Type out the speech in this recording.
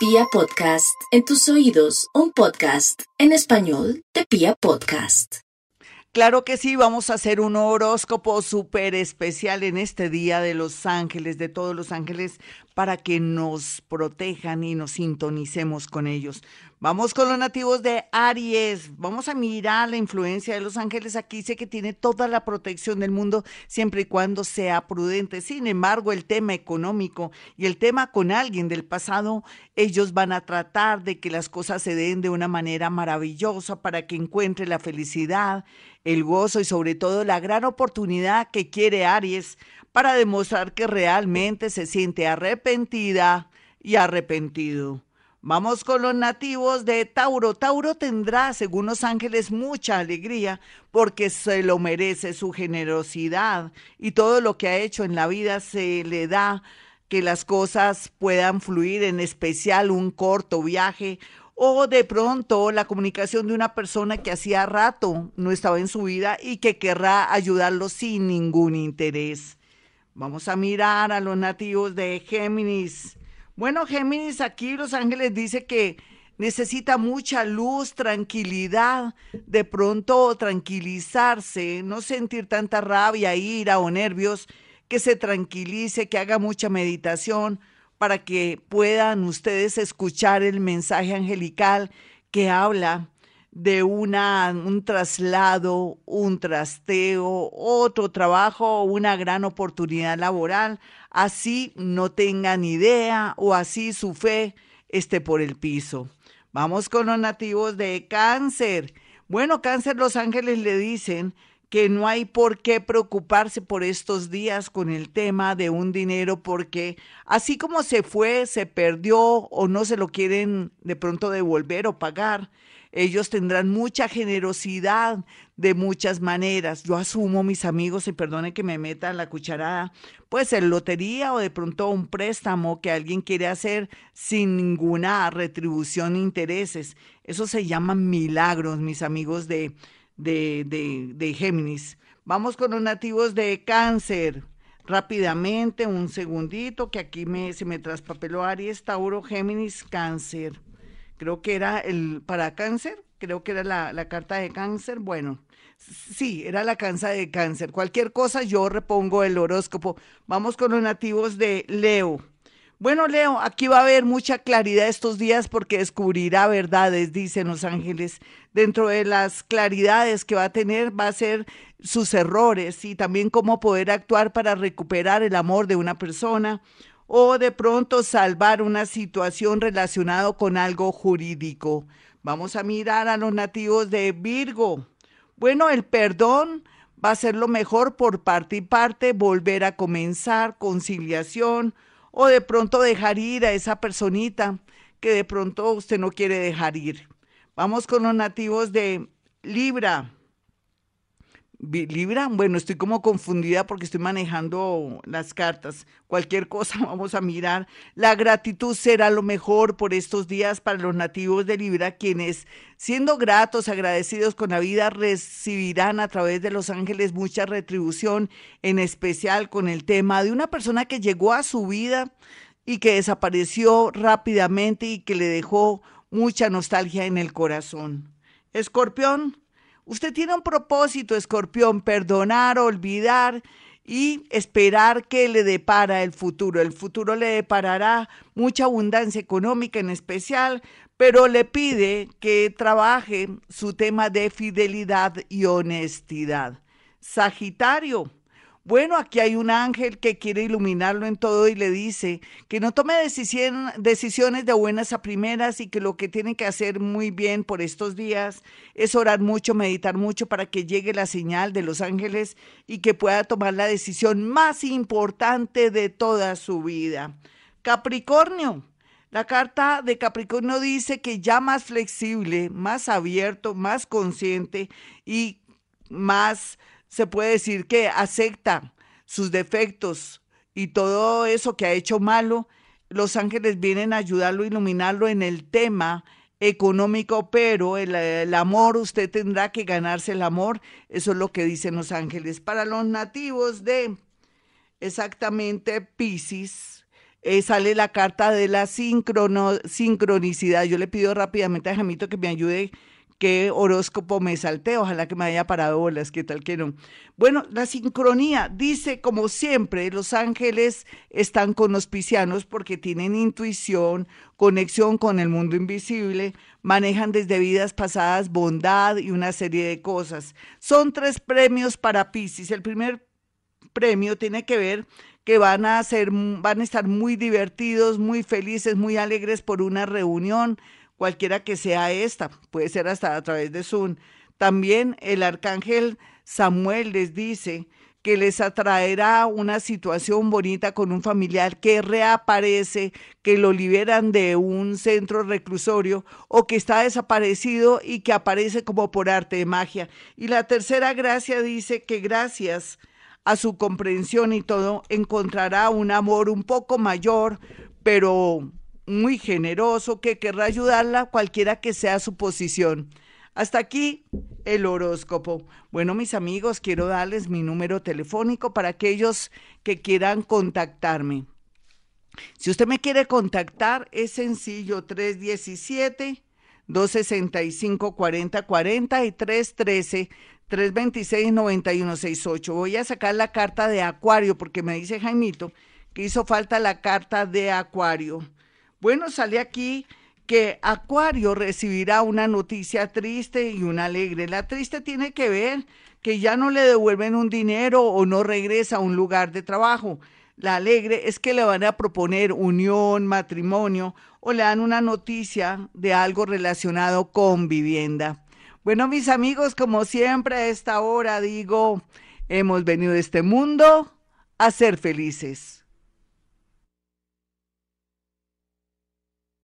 Pia Podcast, en tus oídos, un podcast en español de Pia Podcast. Claro que sí, vamos a hacer un horóscopo súper especial en este día de los ángeles, de todos los ángeles, para que nos protejan y nos sintonicemos con ellos. Vamos con los nativos de Aries. Vamos a mirar la influencia de los ángeles. Aquí dice que tiene toda la protección del mundo siempre y cuando sea prudente. Sin embargo, el tema económico y el tema con alguien del pasado, ellos van a tratar de que las cosas se den de una manera maravillosa para que encuentre la felicidad, el gozo y sobre todo la gran oportunidad que quiere Aries para demostrar que realmente se siente arrepentida y arrepentido. Vamos con los nativos de Tauro. Tauro tendrá, según los ángeles, mucha alegría porque se lo merece su generosidad y todo lo que ha hecho en la vida se le da que las cosas puedan fluir, en especial un corto viaje o de pronto la comunicación de una persona que hacía rato no estaba en su vida y que querrá ayudarlo sin ningún interés. Vamos a mirar a los nativos de Géminis. Bueno, Géminis, aquí Los Ángeles dice que necesita mucha luz, tranquilidad, de pronto tranquilizarse, no sentir tanta rabia, ira o nervios, que se tranquilice, que haga mucha meditación para que puedan ustedes escuchar el mensaje angelical que habla de una, un traslado, un trasteo, otro trabajo, una gran oportunidad laboral, así no tengan idea o así su fe esté por el piso. Vamos con los nativos de cáncer. Bueno, cáncer, los ángeles le dicen que no hay por qué preocuparse por estos días con el tema de un dinero porque así como se fue, se perdió o no se lo quieren de pronto devolver o pagar, ellos tendrán mucha generosidad de muchas maneras. Yo asumo, mis amigos, y perdone que me meta la cucharada, pues en lotería o de pronto un préstamo que alguien quiere hacer sin ninguna retribución e intereses. Eso se llama milagros, mis amigos de, de, de, de Géminis. Vamos con los nativos de cáncer. Rápidamente, un segundito, que aquí me, se me traspapeló Aries, Tauro, Géminis, Cáncer creo que era el para cáncer, creo que era la, la carta de cáncer, bueno, sí, era la cansa de cáncer. Cualquier cosa yo repongo el horóscopo. Vamos con los nativos de Leo. Bueno, Leo, aquí va a haber mucha claridad estos días porque descubrirá verdades, dicen los ángeles. Dentro de las claridades que va a tener va a ser sus errores y también cómo poder actuar para recuperar el amor de una persona o de pronto salvar una situación relacionada con algo jurídico. Vamos a mirar a los nativos de Virgo. Bueno, el perdón va a ser lo mejor por parte y parte, volver a comenzar, conciliación o de pronto dejar ir a esa personita que de pronto usted no quiere dejar ir. Vamos con los nativos de Libra. Libra, bueno, estoy como confundida porque estoy manejando las cartas. Cualquier cosa vamos a mirar. La gratitud será lo mejor por estos días para los nativos de Libra, quienes, siendo gratos, agradecidos con la vida, recibirán a través de los ángeles mucha retribución, en especial con el tema de una persona que llegó a su vida y que desapareció rápidamente y que le dejó mucha nostalgia en el corazón. Escorpión, Usted tiene un propósito, escorpión, perdonar, olvidar y esperar que le depara el futuro. El futuro le deparará mucha abundancia económica en especial, pero le pide que trabaje su tema de fidelidad y honestidad. Sagitario, bueno, aquí hay un ángel que quiere iluminarlo en todo y le dice que no tome decisiones de buenas a primeras y que lo que tiene que hacer muy bien por estos días es orar mucho, meditar mucho para que llegue la señal de los ángeles y que pueda tomar la decisión más importante de toda su vida. Capricornio. La carta de Capricornio dice que ya más flexible, más abierto, más consciente y más se puede decir que acepta sus defectos y todo eso que ha hecho malo, los ángeles vienen a ayudarlo, iluminarlo en el tema económico, pero el, el, amor, usted tendrá que ganarse el amor, eso es lo que dicen los ángeles. Para los nativos de exactamente Pisces, eh, sale la carta de la sincronicidad. Yo le pido rápidamente a Jamito que me ayude qué horóscopo me salté, ojalá que me haya parado bolas, qué tal que no. Bueno, la sincronía dice, como siempre, los ángeles están con los piscianos porque tienen intuición, conexión con el mundo invisible, manejan desde vidas pasadas bondad y una serie de cosas. Son tres premios para Piscis. El primer premio tiene que ver que van a ser, van a estar muy divertidos, muy felices, muy alegres por una reunión cualquiera que sea esta, puede ser hasta a través de Zoom. También el arcángel Samuel les dice que les atraerá una situación bonita con un familiar que reaparece, que lo liberan de un centro reclusorio o que está desaparecido y que aparece como por arte de magia. Y la tercera gracia dice que gracias a su comprensión y todo encontrará un amor un poco mayor, pero muy generoso que querrá ayudarla cualquiera que sea su posición. Hasta aquí el horóscopo. Bueno, mis amigos, quiero darles mi número telefónico para aquellos que quieran contactarme. Si usted me quiere contactar, es sencillo, 317 265 4040 y 313 326 9168. Voy a sacar la carta de Acuario porque me dice Jaimito que hizo falta la carta de Acuario. Bueno, sale aquí que Acuario recibirá una noticia triste y una alegre. La triste tiene que ver que ya no le devuelven un dinero o no regresa a un lugar de trabajo. La alegre es que le van a proponer unión, matrimonio o le dan una noticia de algo relacionado con vivienda. Bueno, mis amigos, como siempre a esta hora digo, hemos venido a este mundo a ser felices.